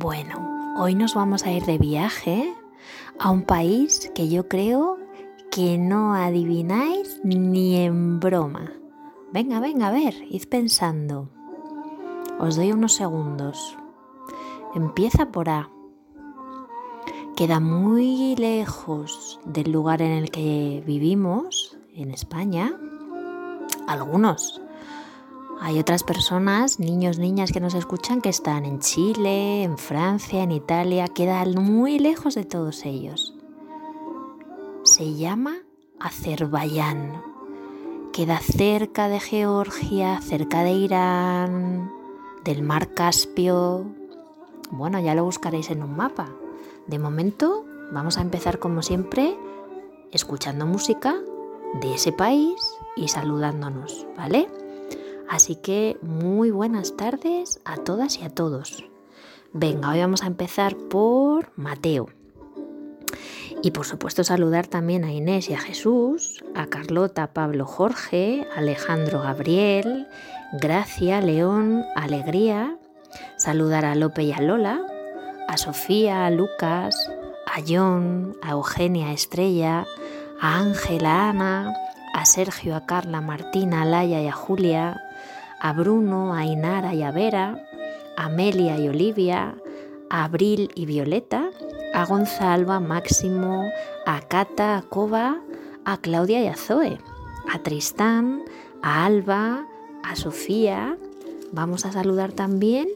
Bueno, hoy nos vamos a ir de viaje a un país que yo creo que no adivináis ni en broma. Venga, venga, a ver, id pensando. Os doy unos segundos. Empieza por A. Queda muy lejos del lugar en el que vivimos, en España. Algunos. Hay otras personas, niños, niñas que nos escuchan que están en Chile, en Francia, en Italia. Queda muy lejos de todos ellos. Se llama Azerbaiyán. Queda cerca de Georgia, cerca de Irán, del mar Caspio. Bueno, ya lo buscaréis en un mapa. De momento vamos a empezar como siempre escuchando música de ese país y saludándonos, ¿vale? Así que muy buenas tardes a todas y a todos. Venga, hoy vamos a empezar por Mateo. Y por supuesto saludar también a Inés y a Jesús, a Carlota, Pablo, Jorge, Alejandro, Gabriel, Gracia, León, Alegría. Saludar a Lope y a Lola, a Sofía, a Lucas, a John, a Eugenia, Estrella, a Ángela, a Ana, a Sergio, a Carla, a Martina, a Laia y a Julia, a Bruno, a Inara y a Vera, a Amelia y Olivia, a Abril y Violeta, a Gonzalo, a Máximo, a Cata, a Coba, a Claudia y a Zoe, a Tristán, a Alba, a Sofía. Vamos a saludar también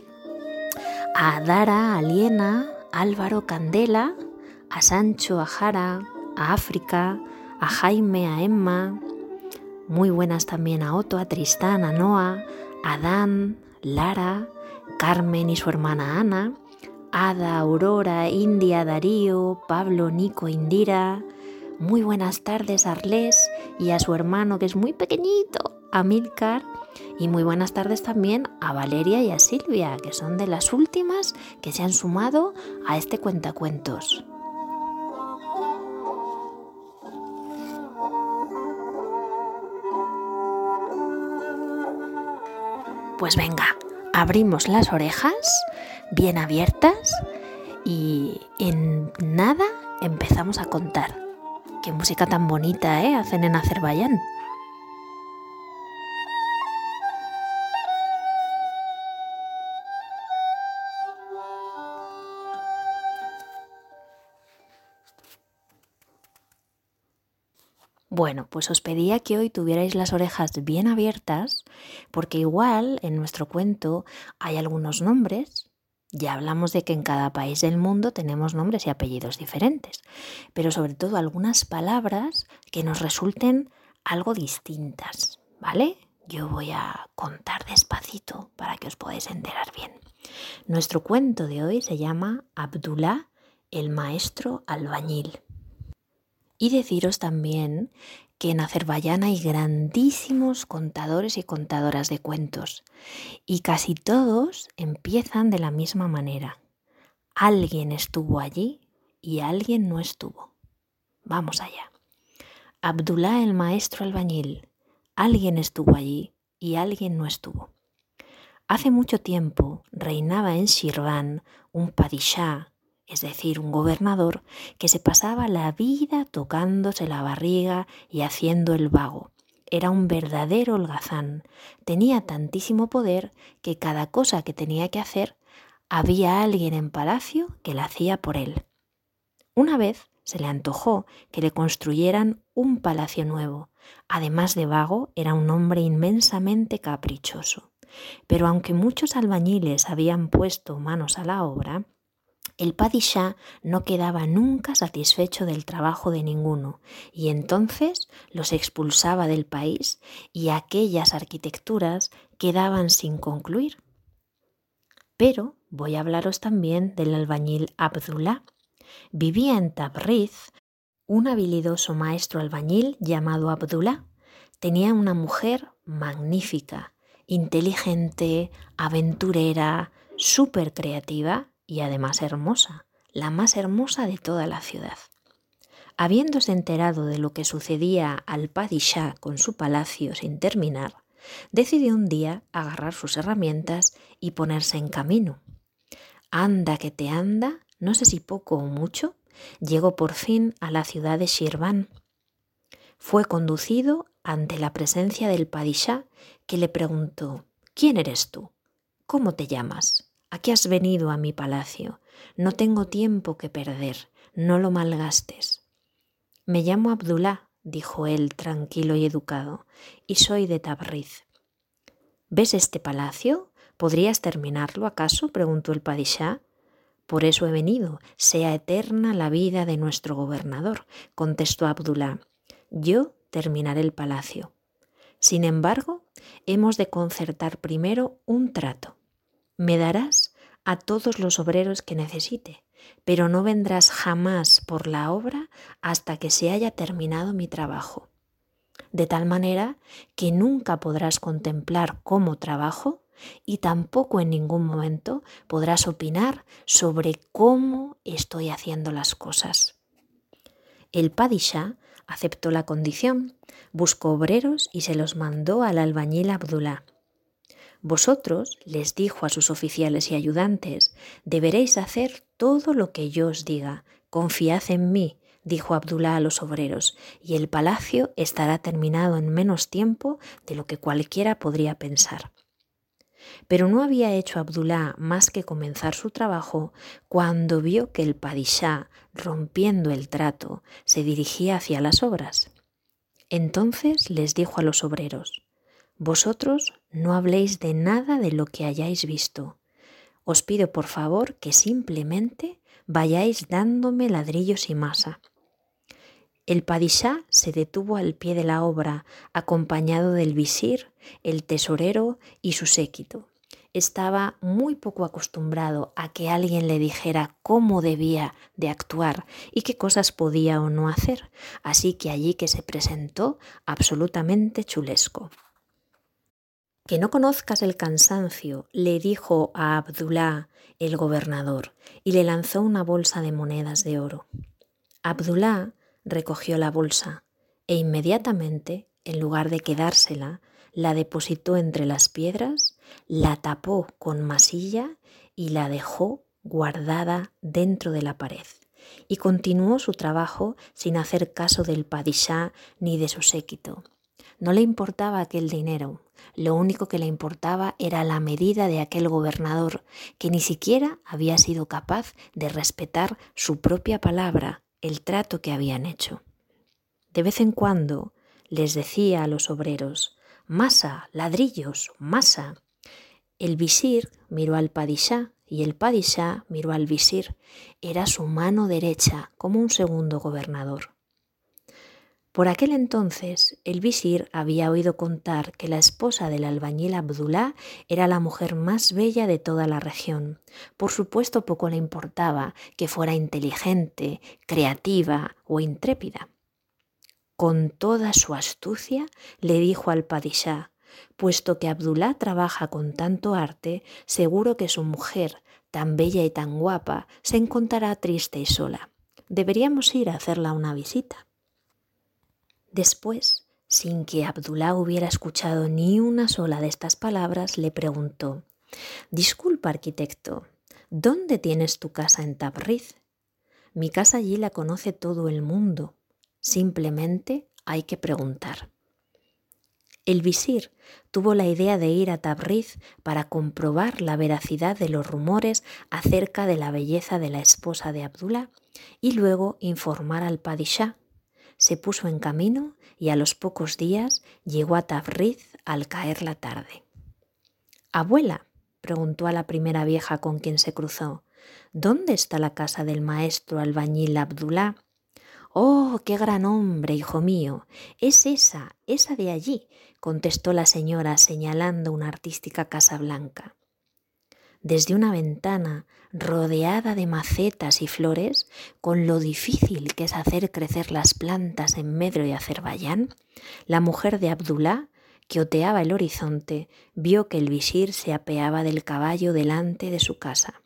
a Dara, a Liena, Álvaro, Candela, a Sancho, a Jara, a África, a Jaime, a Emma. Muy buenas también a Otto, a Tristán, a Noah, a Dan, Lara, Carmen y su hermana Ana, Ada, Aurora, India, Darío, Pablo, Nico, Indira. Muy buenas tardes a Arles y a su hermano que es muy pequeñito, a Milcar. Y muy buenas tardes también a Valeria y a Silvia, que son de las últimas que se han sumado a este cuentacuentos. Pues venga, abrimos las orejas bien abiertas y en nada empezamos a contar. Qué música tan bonita, ¿eh? Hacen en Azerbaiyán. Bueno, pues os pedía que hoy tuvierais las orejas bien abiertas, porque igual en nuestro cuento hay algunos nombres. Ya hablamos de que en cada país del mundo tenemos nombres y apellidos diferentes, pero sobre todo algunas palabras que nos resulten algo distintas, ¿vale? Yo voy a contar despacito para que os podáis enterar bien. Nuestro cuento de hoy se llama Abdullah, el maestro albañil. Y deciros también que en Azerbaiyán hay grandísimos contadores y contadoras de cuentos y casi todos empiezan de la misma manera. Alguien estuvo allí y alguien no estuvo. Vamos allá. Abdullah el maestro albañil. Alguien estuvo allí y alguien no estuvo. Hace mucho tiempo reinaba en Shirvan un padishah es decir, un gobernador que se pasaba la vida tocándose la barriga y haciendo el vago. Era un verdadero holgazán. Tenía tantísimo poder que cada cosa que tenía que hacer había alguien en palacio que la hacía por él. Una vez se le antojó que le construyeran un palacio nuevo. Además de vago, era un hombre inmensamente caprichoso. Pero aunque muchos albañiles habían puesto manos a la obra, el padishah no quedaba nunca satisfecho del trabajo de ninguno y entonces los expulsaba del país y aquellas arquitecturas quedaban sin concluir. Pero voy a hablaros también del albañil Abdullah. Vivía en Tabriz un habilidoso maestro albañil llamado Abdullah. Tenía una mujer magnífica, inteligente, aventurera, súper creativa y además hermosa, la más hermosa de toda la ciudad. Habiéndose enterado de lo que sucedía al Padishah con su palacio sin terminar, decidió un día agarrar sus herramientas y ponerse en camino. anda que te anda, no sé si poco o mucho, llegó por fin a la ciudad de Shirvan. Fue conducido ante la presencia del padishá, que le preguntó, ¿quién eres tú? ¿Cómo te llamas? ¿A qué has venido a mi palacio? No tengo tiempo que perder, no lo malgastes. Me llamo Abdullah, dijo él tranquilo y educado, y soy de Tabriz. ¿Ves este palacio? ¿Podrías terminarlo acaso? preguntó el padishá. Por eso he venido, sea eterna la vida de nuestro gobernador, contestó Abdullah. Yo terminaré el palacio. Sin embargo, hemos de concertar primero un trato. Me darás a todos los obreros que necesite, pero no vendrás jamás por la obra hasta que se haya terminado mi trabajo. De tal manera que nunca podrás contemplar cómo trabajo y tampoco en ningún momento podrás opinar sobre cómo estoy haciendo las cosas. El Padishah aceptó la condición, buscó obreros y se los mandó al albañil Abdullah. Vosotros, les dijo a sus oficiales y ayudantes, deberéis hacer todo lo que yo os diga. Confiad en mí, dijo Abdullah a los obreros, y el palacio estará terminado en menos tiempo de lo que cualquiera podría pensar. Pero no había hecho Abdullah más que comenzar su trabajo cuando vio que el padishá, rompiendo el trato, se dirigía hacia las obras. Entonces les dijo a los obreros, Vosotros no habléis de nada de lo que hayáis visto. Os pido por favor que simplemente vayáis dándome ladrillos y masa. El padishá se detuvo al pie de la obra, acompañado del visir, el tesorero y su séquito. Estaba muy poco acostumbrado a que alguien le dijera cómo debía de actuar y qué cosas podía o no hacer, así que allí que se presentó absolutamente chulesco. Que no conozcas el cansancio, le dijo a Abdullah el gobernador, y le lanzó una bolsa de monedas de oro. Abdullah recogió la bolsa e inmediatamente, en lugar de quedársela, la depositó entre las piedras, la tapó con masilla y la dejó guardada dentro de la pared. Y continuó su trabajo sin hacer caso del padishá ni de su séquito. No le importaba aquel dinero, lo único que le importaba era la medida de aquel gobernador, que ni siquiera había sido capaz de respetar su propia palabra el trato que habían hecho. De vez en cuando les decía a los obreros, masa, ladrillos, masa. El visir miró al padishá y el padishá miró al visir. Era su mano derecha como un segundo gobernador. Por aquel entonces el visir había oído contar que la esposa del albañil Abdullah era la mujer más bella de toda la región. Por supuesto poco le importaba que fuera inteligente, creativa o intrépida. Con toda su astucia le dijo al padishá, puesto que Abdullah trabaja con tanto arte, seguro que su mujer, tan bella y tan guapa, se encontrará triste y sola. Deberíamos ir a hacerla una visita. Después, sin que Abdullah hubiera escuchado ni una sola de estas palabras, le preguntó, Disculpa, arquitecto, ¿dónde tienes tu casa en Tabriz? Mi casa allí la conoce todo el mundo. Simplemente hay que preguntar. El visir tuvo la idea de ir a Tabriz para comprobar la veracidad de los rumores acerca de la belleza de la esposa de Abdullah y luego informar al padishá se puso en camino y a los pocos días llegó a Tabriz al caer la tarde. Abuela, preguntó a la primera vieja con quien se cruzó, ¿dónde está la casa del maestro albañil Abdullah? Oh, qué gran hombre, hijo mío. Es esa, esa de allí, contestó la señora señalando una artística casa blanca. Desde una ventana rodeada de macetas y flores, con lo difícil que es hacer crecer las plantas en Medro y Azerbaiyán, la mujer de Abdullah, que oteaba el horizonte, vio que el visir se apeaba del caballo delante de su casa.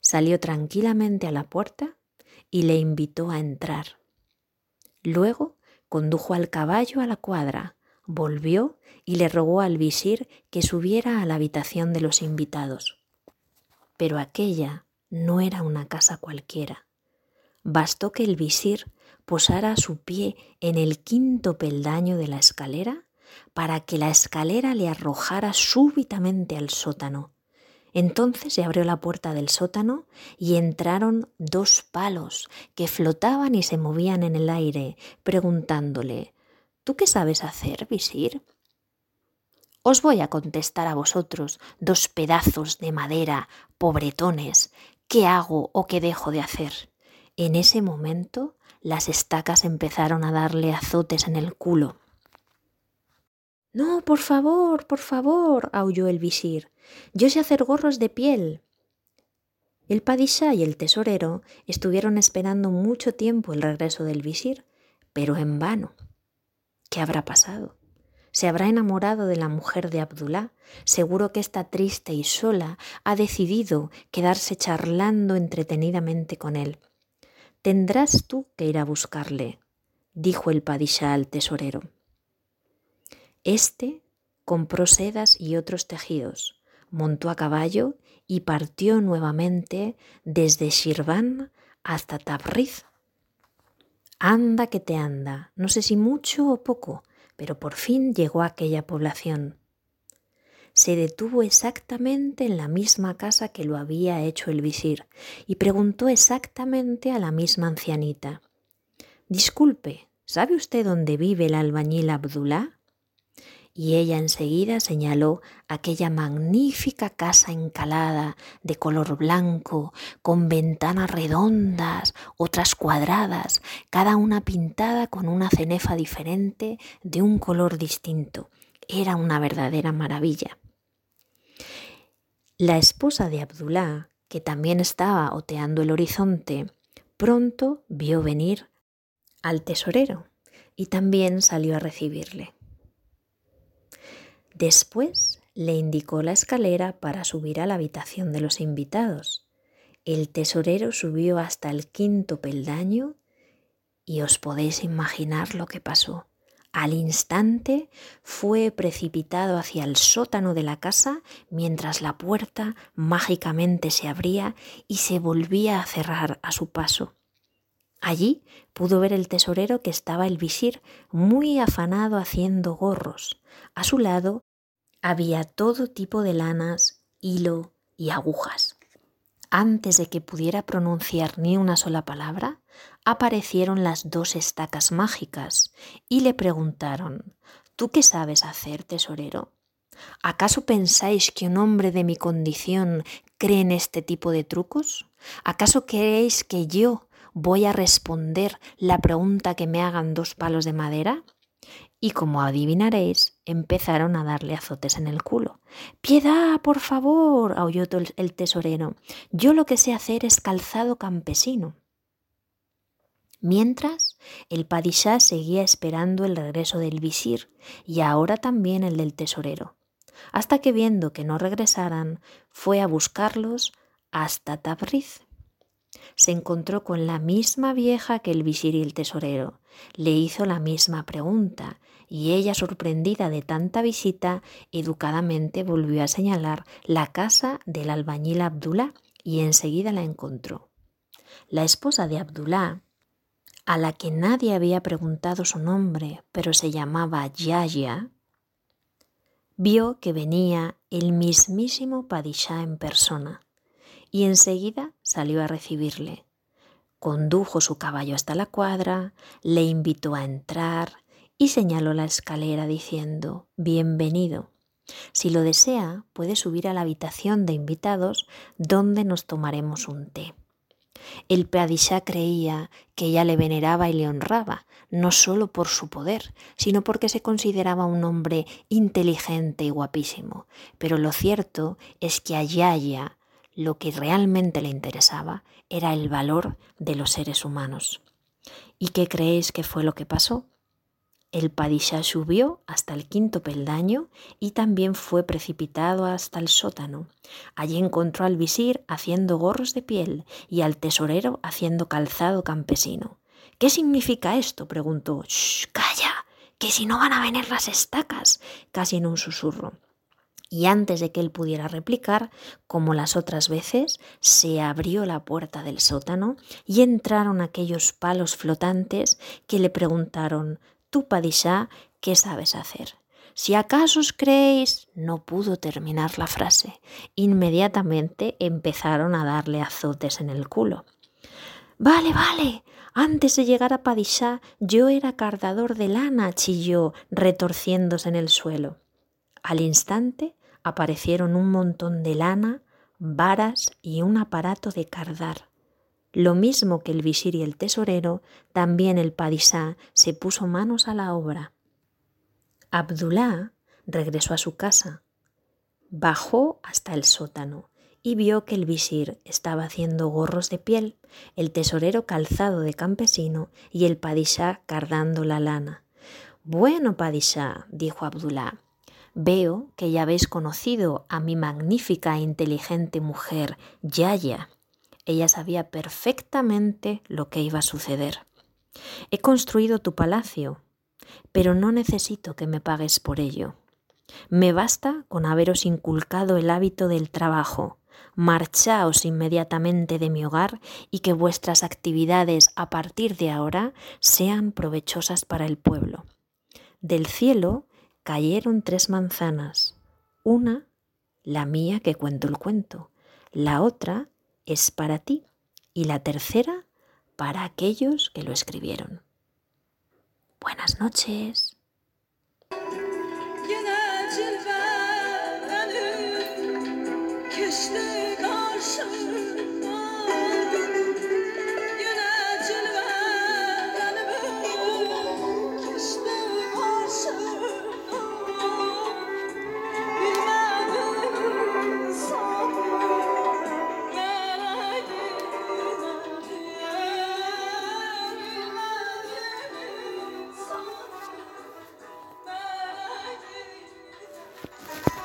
Salió tranquilamente a la puerta y le invitó a entrar. Luego condujo al caballo a la cuadra, volvió y le rogó al visir que subiera a la habitación de los invitados. Pero aquella no era una casa cualquiera. Bastó que el visir posara su pie en el quinto peldaño de la escalera para que la escalera le arrojara súbitamente al sótano. Entonces se abrió la puerta del sótano y entraron dos palos que flotaban y se movían en el aire, preguntándole ¿Tú qué sabes hacer, visir? Os voy a contestar a vosotros, dos pedazos de madera, pobretones, ¿qué hago o qué dejo de hacer? En ese momento las estacas empezaron a darle azotes en el culo. No, por favor, por favor, aulló el visir. Yo sé hacer gorros de piel. El padishá y el tesorero estuvieron esperando mucho tiempo el regreso del visir, pero en vano. ¿Qué habrá pasado? ¿Se habrá enamorado de la mujer de Abdullah? Seguro que está triste y sola ha decidido quedarse charlando entretenidamente con él. Tendrás tú que ir a buscarle, dijo el padishá al tesorero. Este compró sedas y otros tejidos, montó a caballo y partió nuevamente desde Shirvan hasta Tabriz. Anda que te anda, no sé si mucho o poco, pero por fin llegó a aquella población. Se detuvo exactamente en la misma casa que lo había hecho el visir y preguntó exactamente a la misma ancianita. Disculpe, ¿sabe usted dónde vive el albañil Abdullah? Y ella enseguida señaló aquella magnífica casa encalada de color blanco, con ventanas redondas, otras cuadradas, cada una pintada con una cenefa diferente de un color distinto. Era una verdadera maravilla. La esposa de Abdullah, que también estaba oteando el horizonte, pronto vio venir al tesorero y también salió a recibirle. Después le indicó la escalera para subir a la habitación de los invitados. El tesorero subió hasta el quinto peldaño y os podéis imaginar lo que pasó. Al instante fue precipitado hacia el sótano de la casa mientras la puerta mágicamente se abría y se volvía a cerrar a su paso. Allí pudo ver el tesorero que estaba el visir muy afanado haciendo gorros. A su lado había todo tipo de lanas, hilo y agujas. Antes de que pudiera pronunciar ni una sola palabra, aparecieron las dos estacas mágicas y le preguntaron ¿Tú qué sabes hacer, tesorero? ¿Acaso pensáis que un hombre de mi condición cree en este tipo de trucos? ¿Acaso creéis que yo voy a responder la pregunta que me hagan dos palos de madera? Y como adivinaréis, empezaron a darle azotes en el culo. Piedad, por favor, aulló el tesorero. Yo lo que sé hacer es calzado campesino. Mientras, el padishá seguía esperando el regreso del visir y ahora también el del tesorero, hasta que viendo que no regresaran, fue a buscarlos hasta Tabriz. Se encontró con la misma vieja que el visir y el tesorero. Le hizo la misma pregunta y ella, sorprendida de tanta visita, educadamente volvió a señalar la casa del albañil Abdullah y enseguida la encontró. La esposa de Abdullah, a la que nadie había preguntado su nombre, pero se llamaba Yaya, vio que venía el mismísimo Padishah en persona y enseguida salió a recibirle. Condujo su caballo hasta la cuadra, le invitó a entrar, y señaló la escalera diciendo, Bienvenido. Si lo desea, puede subir a la habitación de invitados donde nos tomaremos un té. El Peadishá creía que ella le veneraba y le honraba, no solo por su poder, sino porque se consideraba un hombre inteligente y guapísimo. Pero lo cierto es que a Yaya lo que realmente le interesaba era el valor de los seres humanos. ¿Y qué creéis que fue lo que pasó? El padishá subió hasta el quinto peldaño y también fue precipitado hasta el sótano. Allí encontró al visir haciendo gorros de piel y al tesorero haciendo calzado campesino. ¿Qué significa esto? preguntó. Shh, calla, que si no van a venir las estacas, casi en un susurro. Y antes de que él pudiera replicar, como las otras veces, se abrió la puerta del sótano y entraron aquellos palos flotantes que le preguntaron, tú, Padishah, ¿qué sabes hacer? Si acaso os creéis, no pudo terminar la frase. Inmediatamente empezaron a darle azotes en el culo. Vale, vale. Antes de llegar a Padishah, yo era cardador de lana, chilló, retorciéndose en el suelo. Al instante aparecieron un montón de lana, varas y un aparato de cardar. Lo mismo que el visir y el tesorero, también el padisá se puso manos a la obra. Abdullah regresó a su casa, bajó hasta el sótano y vio que el visir estaba haciendo gorros de piel, el tesorero calzado de campesino y el padisá cardando la lana. Bueno, padisá, dijo Abdullah, Veo que ya habéis conocido a mi magnífica e inteligente mujer, Yaya. Ella sabía perfectamente lo que iba a suceder. He construido tu palacio, pero no necesito que me pagues por ello. Me basta con haberos inculcado el hábito del trabajo. Marchaos inmediatamente de mi hogar y que vuestras actividades a partir de ahora sean provechosas para el pueblo. Del cielo cayeron tres manzanas. Una, la mía que cuento el cuento. La otra es para ti. Y la tercera, para aquellos que lo escribieron. Buenas noches.